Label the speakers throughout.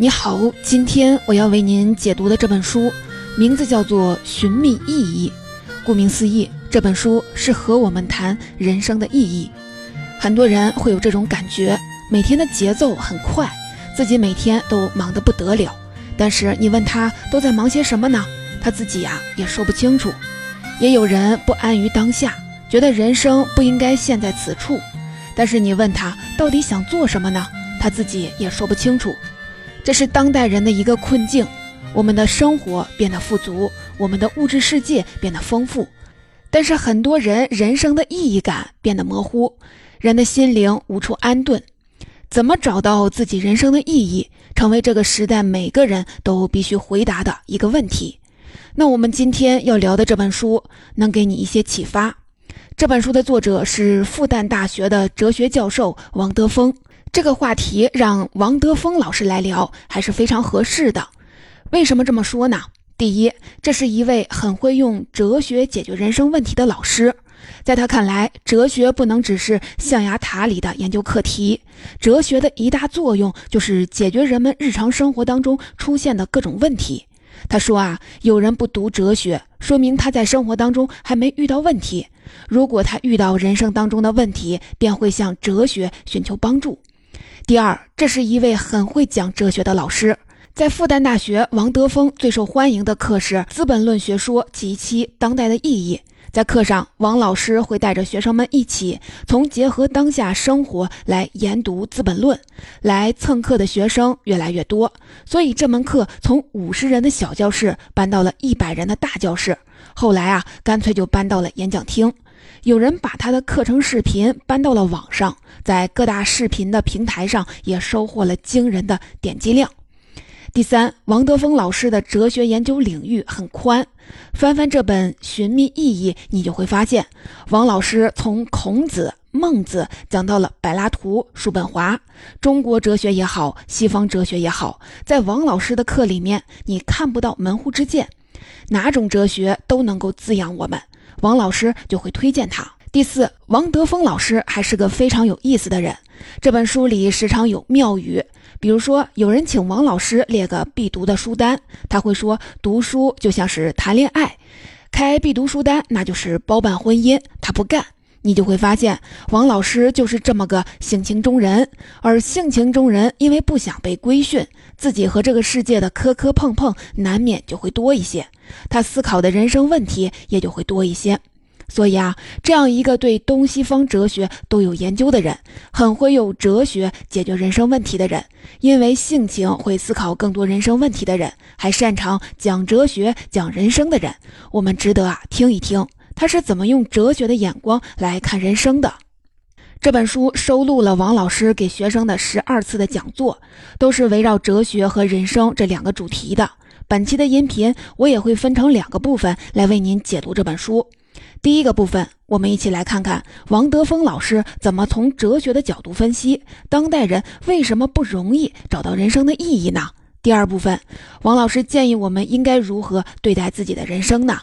Speaker 1: 你好，今天我要为您解读的这本书，名字叫做《寻觅意义》。顾名思义，这本书是和我们谈人生的意义。很多人会有这种感觉，每天的节奏很快，自己每天都忙得不得了。但是你问他都在忙些什么呢？他自己呀也说不清楚。也有人不安于当下，觉得人生不应该陷在此处。但是你问他到底想做什么呢？他自己也说不清楚。这是当代人的一个困境，我们的生活变得富足，我们的物质世界变得丰富，但是很多人人生的意义感变得模糊，人的心灵无处安顿。怎么找到自己人生的意义，成为这个时代每个人都必须回答的一个问题。那我们今天要聊的这本书，能给你一些启发。这本书的作者是复旦大学的哲学教授王德峰。这个话题让王德峰老师来聊还是非常合适的。为什么这么说呢？第一，这是一位很会用哲学解决人生问题的老师。在他看来，哲学不能只是象牙塔里的研究课题，哲学的一大作用就是解决人们日常生活当中出现的各种问题。他说啊，有人不读哲学，说明他在生活当中还没遇到问题；如果他遇到人生当中的问题，便会向哲学寻求帮助。第二，这是一位很会讲哲学的老师。在复旦大学，王德峰最受欢迎的课是《资本论学说及其当代的意义》。在课上，王老师会带着学生们一起从结合当下生活来研读《资本论》。来蹭课的学生越来越多，所以这门课从五十人的小教室搬到了一百人的大教室。后来啊，干脆就搬到了演讲厅。有人把他的课程视频搬到了网上，在各大视频的平台上也收获了惊人的点击量。第三，王德峰老师的哲学研究领域很宽，翻翻这本《寻觅意义》，你就会发现，王老师从孔子、孟子讲到了柏拉图、叔本华，中国哲学也好，西方哲学也好，在王老师的课里面，你看不到门户之见，哪种哲学都能够滋养我们。王老师就会推荐他。第四，王德峰老师还是个非常有意思的人。这本书里时常有妙语，比如说有人请王老师列个必读的书单，他会说读书就像是谈恋爱，开必读书单那就是包办婚姻，他不干。你就会发现王老师就是这么个性情中人，而性情中人因为不想被规训，自己和这个世界的磕磕碰碰难免就会多一些。他思考的人生问题也就会多一些，所以啊，这样一个对东西方哲学都有研究的人，很会用哲学解决人生问题的人，因为性情会思考更多人生问题的人，还擅长讲哲学、讲人生的人，我们值得啊听一听他是怎么用哲学的眼光来看人生的。这本书收录了王老师给学生的十二次的讲座，都是围绕哲学和人生这两个主题的。本期的音频我也会分成两个部分来为您解读这本书。第一个部分，我们一起来看看王德峰老师怎么从哲学的角度分析当代人为什么不容易找到人生的意义呢？第二部分，王老师建议我们应该如何对待自己的人生呢？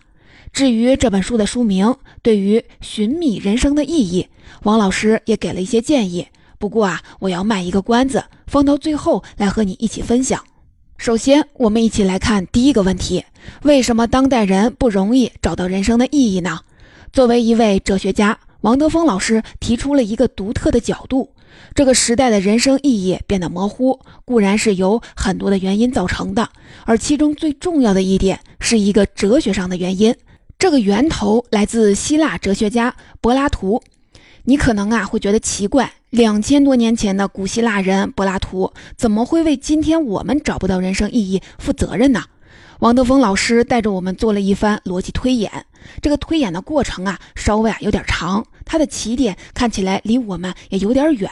Speaker 1: 至于这本书的书名，对于寻觅人生的意义，王老师也给了一些建议。不过啊，我要卖一个关子，放到最后来和你一起分享。首先，我们一起来看第一个问题：为什么当代人不容易找到人生的意义呢？作为一位哲学家，王德峰老师提出了一个独特的角度：这个时代的人生意义变得模糊，固然是由很多的原因造成的，而其中最重要的一点是一个哲学上的原因。这个源头来自希腊哲学家柏拉图。你可能啊会觉得奇怪。两千多年前的古希腊人柏拉图怎么会为今天我们找不到人生意义负责任呢？王德峰老师带着我们做了一番逻辑推演，这个推演的过程啊稍微啊有点长，它的起点看起来离我们也有点远，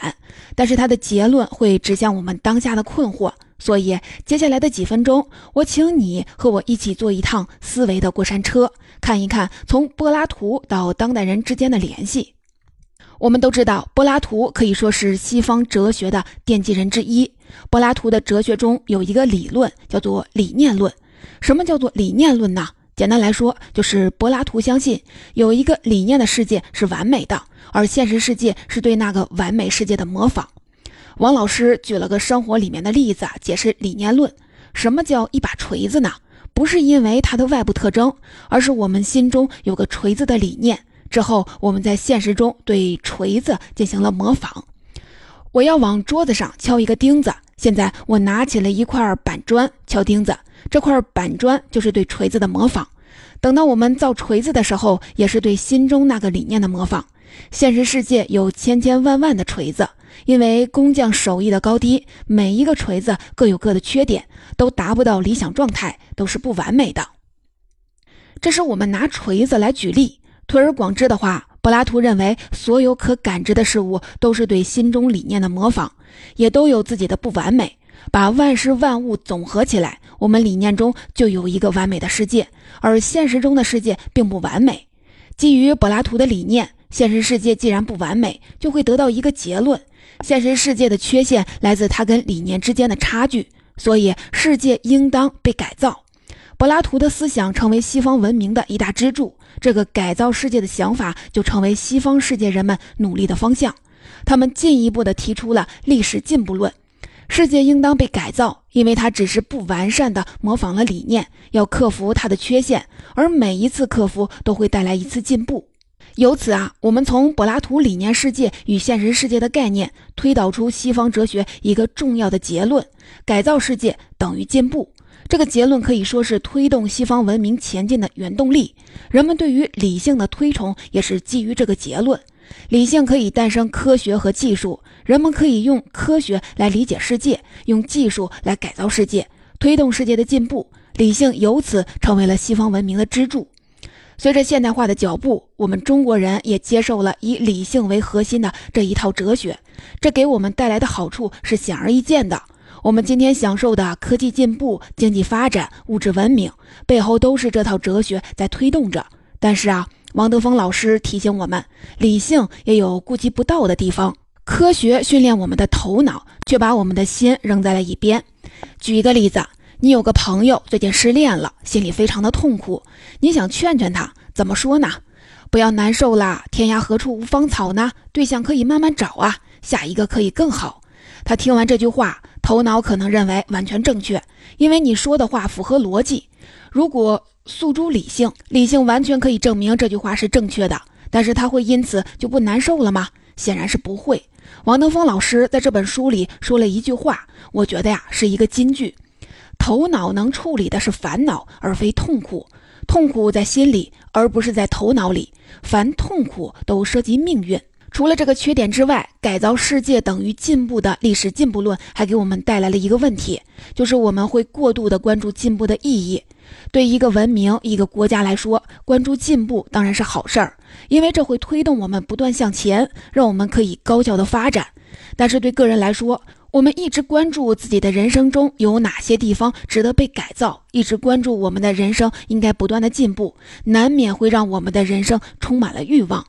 Speaker 1: 但是它的结论会指向我们当下的困惑。所以接下来的几分钟，我请你和我一起坐一趟思维的过山车，看一看从柏拉图到当代人之间的联系。我们都知道，柏拉图可以说是西方哲学的奠基人之一。柏拉图的哲学中有一个理论，叫做理念论。什么叫做理念论呢？简单来说，就是柏拉图相信有一个理念的世界是完美的，而现实世界是对那个完美世界的模仿。王老师举了个生活里面的例子啊解释理念论。什么叫一把锤子呢？不是因为它的外部特征，而是我们心中有个锤子的理念。之后，我们在现实中对锤子进行了模仿。我要往桌子上敲一个钉子，现在我拿起了一块板砖敲钉子。这块板砖就是对锤子的模仿。等到我们造锤子的时候，也是对心中那个理念的模仿。现实世界有千千万万的锤子，因为工匠手艺的高低，每一个锤子各有各的缺点，都达不到理想状态，都是不完美的。这是我们拿锤子来举例。推而广之的话，柏拉图认为，所有可感知的事物都是对心中理念的模仿，也都有自己的不完美。把万事万物总合起来，我们理念中就有一个完美的世界，而现实中的世界并不完美。基于柏拉图的理念，现实世界既然不完美，就会得到一个结论：现实世界的缺陷来自它跟理念之间的差距，所以世界应当被改造。柏拉图的思想成为西方文明的一大支柱，这个改造世界的想法就成为西方世界人们努力的方向。他们进一步的提出了历史进步论。世界应当被改造，因为它只是不完善的模仿了理念，要克服它的缺陷，而每一次克服都会带来一次进步。由此啊，我们从柏拉图理念世界与现实世界的概念推导出西方哲学一个重要的结论：改造世界等于进步。这个结论可以说是推动西方文明前进的原动力。人们对于理性的推崇也是基于这个结论。理性可以诞生科学和技术，人们可以用科学来理解世界，用技术来改造世界，推动世界的进步。理性由此成为了西方文明的支柱。随着现代化的脚步，我们中国人也接受了以理性为核心的这一套哲学，这给我们带来的好处是显而易见的。我们今天享受的科技进步、经济发展、物质文明，背后都是这套哲学在推动着。但是啊。王德峰老师提醒我们，理性也有顾及不到的地方。科学训练我们的头脑，却把我们的心扔在了一边。举一个例子，你有个朋友最近失恋了，心里非常的痛苦，你想劝劝他，怎么说呢？不要难受啦，天涯何处无芳草呢？对象可以慢慢找啊，下一个可以更好。他听完这句话，头脑可能认为完全正确，因为你说的话符合逻辑。如果诉诸理性，理性完全可以证明这句话是正确的，但是他会因此就不难受了吗？显然是不会。王德峰老师在这本书里说了一句话，我觉得呀是一个金句：头脑能处理的是烦恼，而非痛苦；痛苦在心里，而不是在头脑里。凡痛苦都涉及命运。除了这个缺点之外，改造世界等于进步的历史进步论还给我们带来了一个问题，就是我们会过度的关注进步的意义。对一个文明、一个国家来说，关注进步当然是好事儿，因为这会推动我们不断向前，让我们可以高效的发展。但是对个人来说，我们一直关注自己的人生中有哪些地方值得被改造，一直关注我们的人生应该不断的进步，难免会让我们的人生充满了欲望。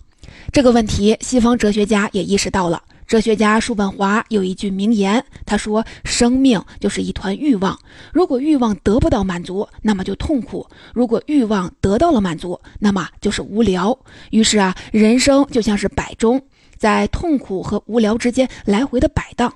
Speaker 1: 这个问题，西方哲学家也意识到了。哲学家叔本华有一句名言，他说：“生命就是一团欲望，如果欲望得不到满足，那么就痛苦；如果欲望得到了满足，那么就是无聊。于是啊，人生就像是摆钟，在痛苦和无聊之间来回的摆荡。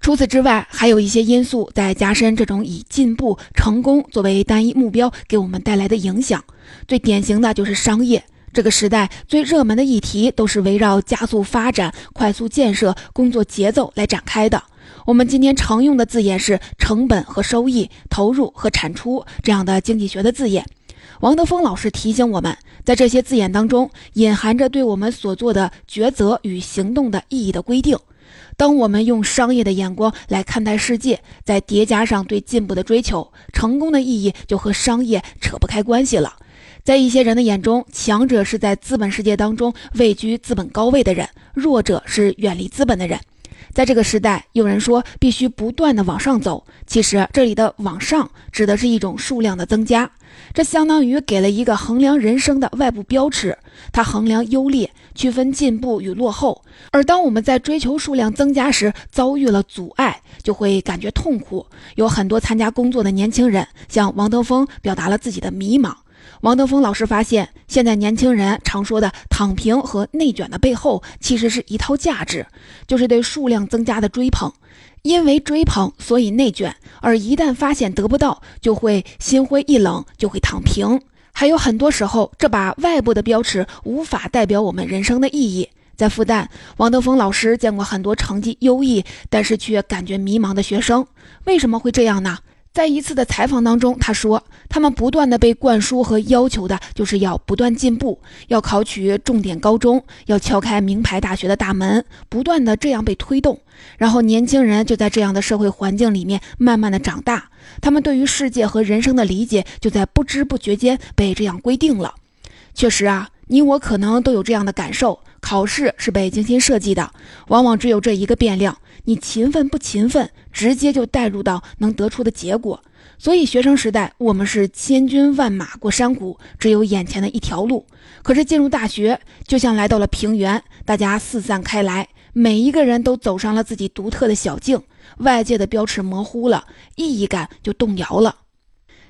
Speaker 1: 除此之外，还有一些因素在加深这种以进步、成功作为单一目标给我们带来的影响。最典型的就是商业。”这个时代最热门的议题都是围绕加速发展、快速建设、工作节奏来展开的。我们今天常用的字眼是成本和收益、投入和产出这样的经济学的字眼。王德峰老师提醒我们，在这些字眼当中隐含着对我们所做的抉择与行动的意义的规定。当我们用商业的眼光来看待世界，再叠加上对进步的追求，成功的意义就和商业扯不开关系了。在一些人的眼中，强者是在资本世界当中位居资本高位的人，弱者是远离资本的人。在这个时代，有人说必须不断的往上走，其实这里的“往上”指的是一种数量的增加，这相当于给了一个衡量人生的外部标尺，它衡量优劣，区分进步与落后。而当我们在追求数量增加时遭遇了阻碍，就会感觉痛苦。有很多参加工作的年轻人向王德峰表达了自己的迷茫。王德峰老师发现，现在年轻人常说的“躺平”和内卷的背后，其实是一套价值，就是对数量增加的追捧。因为追捧，所以内卷；而一旦发现得不到，就会心灰意冷，就会躺平。还有很多时候，这把外部的标尺无法代表我们人生的意义。在复旦，王德峰老师见过很多成绩优异，但是却感觉迷茫的学生。为什么会这样呢？在一次的采访当中，他说，他们不断的被灌输和要求的就是要不断进步，要考取重点高中，要敲开名牌大学的大门，不断的这样被推动。然后年轻人就在这样的社会环境里面慢慢的长大，他们对于世界和人生的理解就在不知不觉间被这样规定了。确实啊，你我可能都有这样的感受。考试是被精心设计的，往往只有这一个变量。你勤奋不勤奋，直接就带入到能得出的结果。所以学生时代，我们是千军万马过山谷，只有眼前的一条路。可是进入大学，就像来到了平原，大家四散开来，每一个人都走上了自己独特的小径，外界的标尺模糊了，意义感就动摇了。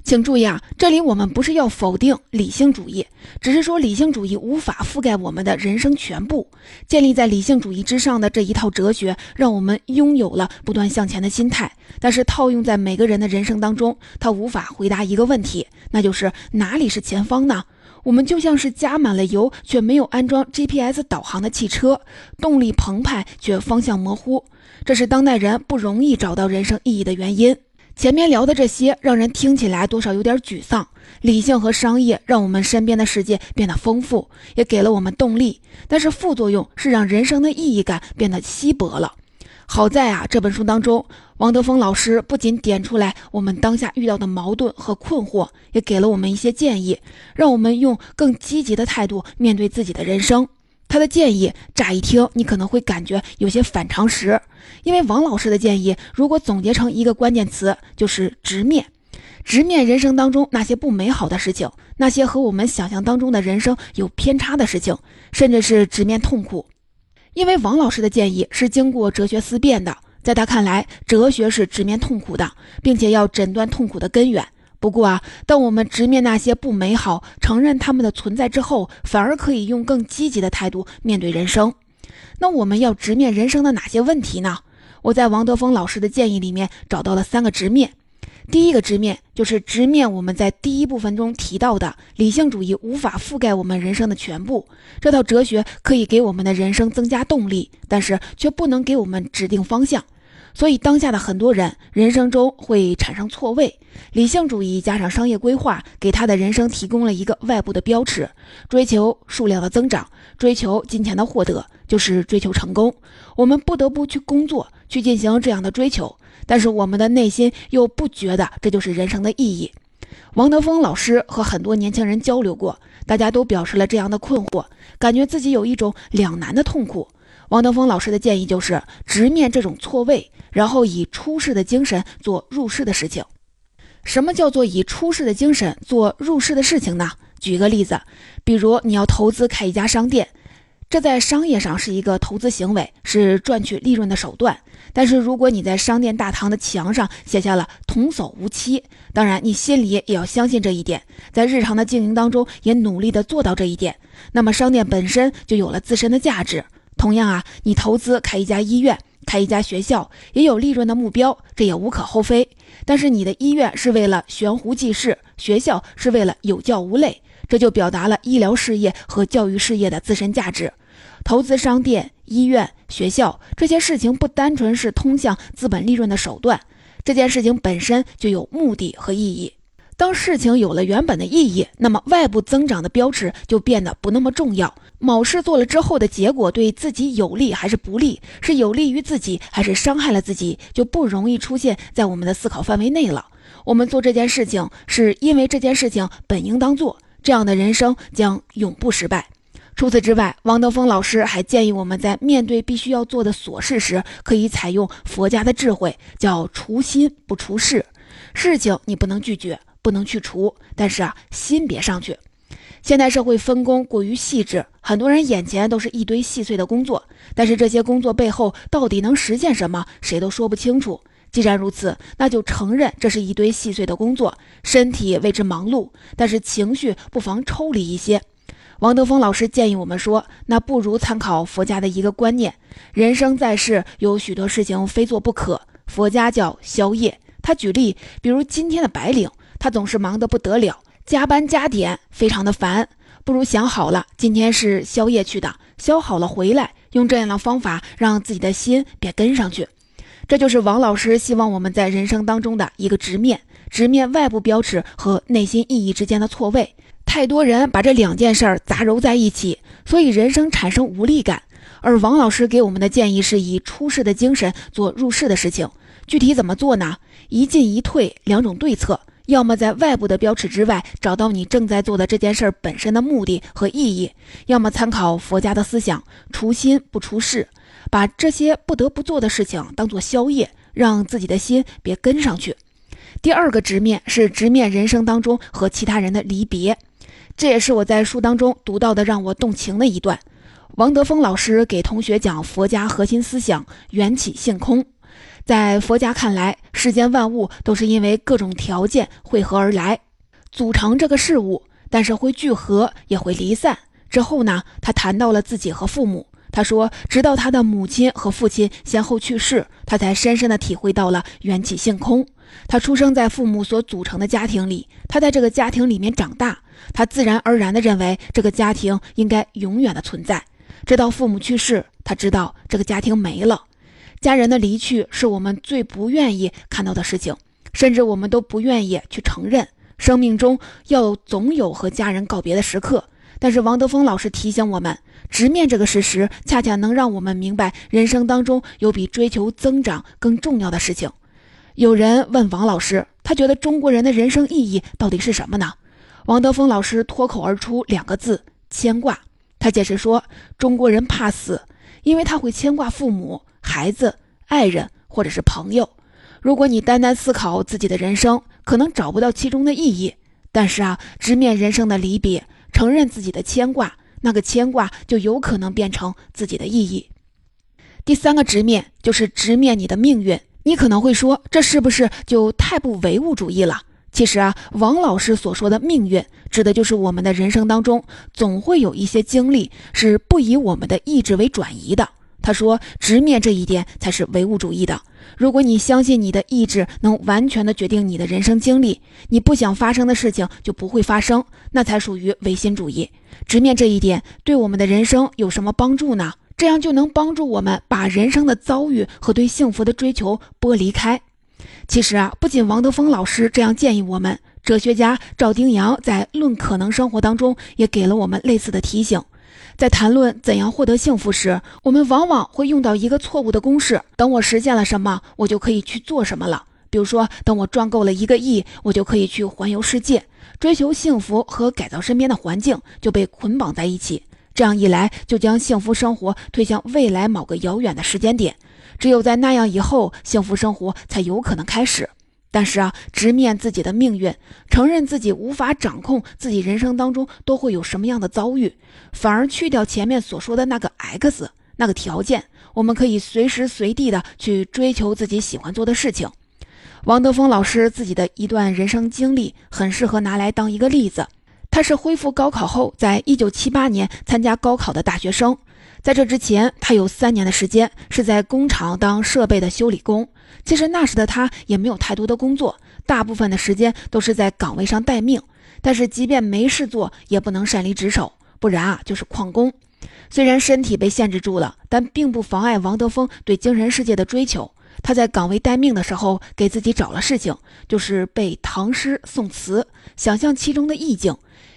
Speaker 1: 请注意啊，这里我们不是要否定理性主义，只是说理性主义无法覆盖我们的人生全部。建立在理性主义之上的这一套哲学，让我们拥有了不断向前的心态。但是套用在每个人的人生当中，它无法回答一个问题，那就是哪里是前方呢？我们就像是加满了油却没有安装 GPS 导航的汽车，动力澎湃却方向模糊。这是当代人不容易找到人生意义的原因。前面聊的这些，让人听起来多少有点沮丧。理性和商业让我们身边的世界变得丰富，也给了我们动力。但是副作用是让人生的意义感变得稀薄了。好在啊，这本书当中，王德峰老师不仅点出来我们当下遇到的矛盾和困惑，也给了我们一些建议，让我们用更积极的态度面对自己的人生。他的建议乍一听，你可能会感觉有些反常识，因为王老师的建议，如果总结成一个关键词，就是直面，直面人生当中那些不美好的事情，那些和我们想象当中的人生有偏差的事情，甚至是直面痛苦。因为王老师的建议是经过哲学思辨的，在他看来，哲学是直面痛苦的，并且要诊断痛苦的根源。不过啊，当我们直面那些不美好，承认他们的存在之后，反而可以用更积极的态度面对人生。那我们要直面人生的哪些问题呢？我在王德峰老师的建议里面找到了三个直面。第一个直面就是直面我们在第一部分中提到的理性主义无法覆盖我们人生的全部。这套哲学可以给我们的人生增加动力，但是却不能给我们指定方向。所以，当下的很多人人生中会产生错位。理性主义加上商业规划，给他的人生提供了一个外部的标尺，追求数量的增长，追求金钱的获得，就是追求成功。我们不得不去工作，去进行这样的追求，但是我们的内心又不觉得这就是人生的意义。王德峰老师和很多年轻人交流过，大家都表示了这样的困惑，感觉自己有一种两难的痛苦。王德峰老师的建议就是直面这种错位。然后以出世的精神做入世的事情。什么叫做以出世的精神做入世的事情呢？举个例子，比如你要投资开一家商店，这在商业上是一个投资行为，是赚取利润的手段。但是如果你在商店大堂的墙上写下了“童叟无欺”，当然你心里也要相信这一点，在日常的经营当中也努力的做到这一点，那么商店本身就有了自身的价值。同样啊，你投资开一家医院。开一家学校也有利润的目标，这也无可厚非。但是你的医院是为了悬壶济世，学校是为了有教无类，这就表达了医疗事业和教育事业的自身价值。投资商店、医院、学校这些事情，不单纯是通向资本利润的手段，这件事情本身就有目的和意义。当事情有了原本的意义，那么外部增长的标尺就变得不那么重要。某事做了之后的结果对自己有利还是不利，是有利于自己还是伤害了自己，就不容易出现在我们的思考范围内了。我们做这件事情是因为这件事情本应当做，这样的人生将永不失败。除此之外，王德峰老师还建议我们在面对必须要做的琐事时，可以采用佛家的智慧，叫除心不除事。事情你不能拒绝。不能去除，但是啊，心别上去。现代社会分工过于细致，很多人眼前都是一堆细碎的工作，但是这些工作背后到底能实现什么，谁都说不清楚。既然如此，那就承认这是一堆细碎的工作，身体为之忙碌，但是情绪不妨抽离一些。王德峰老师建议我们说，那不如参考佛家的一个观念：人生在世，有许多事情非做不可。佛家叫宵夜。他举例，比如今天的白领，他总是忙得不得了，加班加点，非常的烦。不如想好了，今天是宵夜去的，消好了回来，用这样的方法让自己的心别跟上去。这就是王老师希望我们在人生当中的一个直面，直面外部标尺和内心意义之间的错位。太多人把这两件事儿杂糅在一起，所以人生产生无力感。而王老师给我们的建议是以出世的精神做入世的事情。具体怎么做呢？一进一退两种对策，要么在外部的标尺之外找到你正在做的这件事儿本身的目的和意义，要么参考佛家的思想，除心不出世，把这些不得不做的事情当做宵夜，让自己的心别跟上去。第二个直面是直面人生当中和其他人的离别。这也是我在书当中读到的让我动情的一段。王德峰老师给同学讲佛家核心思想“缘起性空”。在佛家看来，世间万物都是因为各种条件汇合而来，组成这个事物，但是会聚合，也会离散。之后呢，他谈到了自己和父母。他说，直到他的母亲和父亲先后去世，他才深深地体会到了缘起性空。他出生在父母所组成的家庭里，他在这个家庭里面长大，他自然而然地认为这个家庭应该永远的存在。直到父母去世，他知道这个家庭没了。家人的离去是我们最不愿意看到的事情，甚至我们都不愿意去承认。生命中要总有和家人告别的时刻，但是王德峰老师提醒我们。直面这个事实，恰恰能让我们明白，人生当中有比追求增长更重要的事情。有人问王老师，他觉得中国人的人生意义到底是什么呢？王德峰老师脱口而出两个字：牵挂。他解释说，中国人怕死，因为他会牵挂父母、孩子、爱人或者是朋友。如果你单单思考自己的人生，可能找不到其中的意义。但是啊，直面人生的离别，承认自己的牵挂。那个牵挂就有可能变成自己的意义。第三个直面就是直面你的命运。你可能会说，这是不是就太不唯物主义了？其实啊，王老师所说的命运，指的就是我们的人生当中总会有一些经历是不以我们的意志为转移的。他说，直面这一点才是唯物主义的。如果你相信你的意志能完全的决定你的人生经历，你不想发生的事情就不会发生，那才属于唯心主义。直面这一点，对我们的人生有什么帮助呢？这样就能帮助我们把人生的遭遇和对幸福的追求剥离开。其实啊，不仅王德峰老师这样建议我们，哲学家赵丁阳在《论可能生活》当中也给了我们类似的提醒。在谈论怎样获得幸福时，我们往往会用到一个错误的公式：等我实现了什么，我就可以去做什么了。比如说，等我赚够了一个亿，我就可以去环游世界。追求幸福和改造身边的环境就被捆绑在一起，这样一来，就将幸福生活推向未来某个遥远的时间点。只有在那样以后，幸福生活才有可能开始。但是啊，直面自己的命运，承认自己无法掌控自己人生当中都会有什么样的遭遇，反而去掉前面所说的那个 X 那个条件，我们可以随时随地的去追求自己喜欢做的事情。王德峰老师自己的一段人生经历很适合拿来当一个例子。他是恢复高考后，在一九七八年参加高考的大学生。在这之前，他有三年的时间是在工厂当设备的修理工。其实那时的他也没有太多的工作，大部分的时间都是在岗位上待命。但是即便没事做，也不能擅离职守，不然啊就是旷工。虽然身体被限制住了，但并不妨碍王德峰对精神世界的追求。他在岗位待命的时候，给自己找了事情，就是背唐诗宋词，想象其中的意境，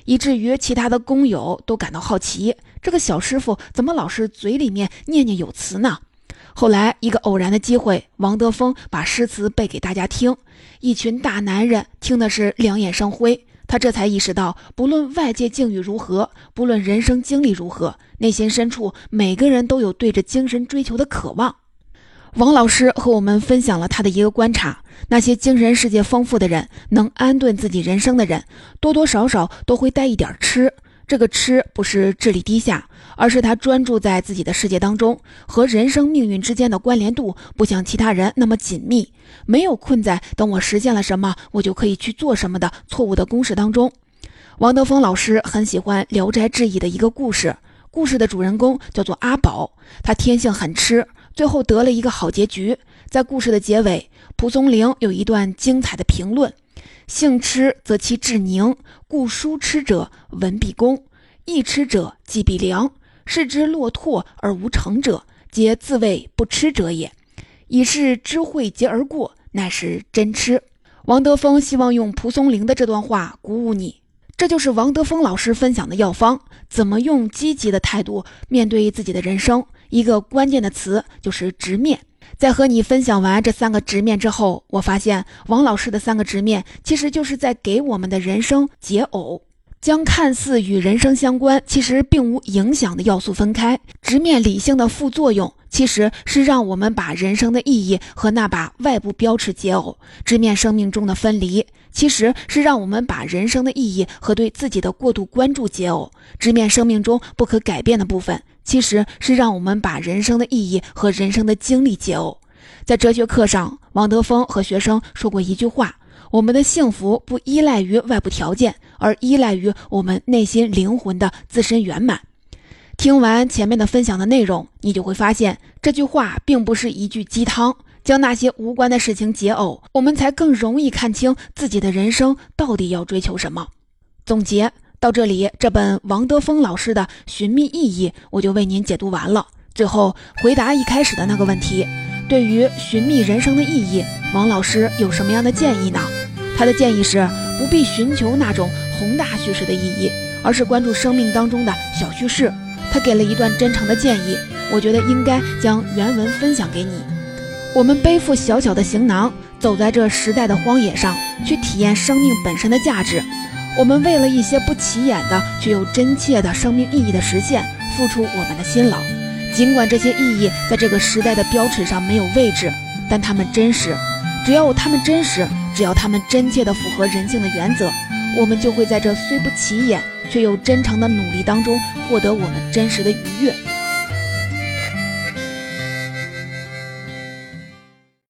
Speaker 1: 以至于其他的工友都感到好奇：这个小师傅怎么老是嘴里面念念有词呢？后来一个偶然的机会，王德峰把诗词背给大家听，一群大男人听的是两眼生辉。他这才意识到，不论外界境遇如何，不论人生经历如何，内心深处每个人都有对着精神追求的渴望。王老师和我们分享了他的一个观察：那些精神世界丰富的人，能安顿自己人生的人，多多少少都会带一点吃。这个吃不是智力低下，而是他专注在自己的世界当中，和人生命运之间的关联度不像其他人那么紧密，没有困在等我实现了什么，我就可以去做什么的错误的公式当中。王德峰老师很喜欢《聊斋志异》的一个故事，故事的主人公叫做阿宝，他天性很痴，最后得了一个好结局。在故事的结尾，蒲松龄有一段精彩的评论：“性痴则其志宁，故书痴者文必恭，意痴者计必良。视之落拓而无成者，皆自谓不痴者也。以是知慧结而过，乃是真痴。”王德峰希望用蒲松龄的这段话鼓舞你。这就是王德峰老师分享的药方，怎么用积极的态度面对自己的人生？一个关键的词就是直面。在和你分享完这三个直面之后，我发现王老师的三个直面其实就是在给我们的人生解耦，将看似与人生相关，其实并无影响的要素分开。直面理性的副作用，其实是让我们把人生的意义和那把外部标尺解耦，直面生命中的分离。其实是让我们把人生的意义和对自己的过度关注解耦，直面生命中不可改变的部分；其实是让我们把人生的意义和人生的经历解耦。在哲学课上，王德峰和学生说过一句话：“我们的幸福不依赖于外部条件，而依赖于我们内心灵魂的自身圆满。”听完前面的分享的内容，你就会发现这句话并不是一句鸡汤。将那些无关的事情解耦，我们才更容易看清自己的人生到底要追求什么。总结到这里，这本王德峰老师的《寻觅意义》我就为您解读完了。最后回答一开始的那个问题：对于寻觅人生的意义，王老师有什么样的建议呢？他的建议是不必寻求那种宏大叙事的意义，而是关注生命当中的小叙事。他给了一段真诚的建议，我觉得应该将原文分享给你。我们背负小小的行囊，走在这时代的荒野上，去体验生命本身的价值。我们为了一些不起眼的却又真切的生命意义的实现，付出我们的辛劳。尽管这些意义在这个时代的标尺上没有位置，但它们真实。只要它们真实，只要它们真切地符合人性的原则，我们就会在这虽不起眼却又真诚的努力当中，获得我们真实的愉悦。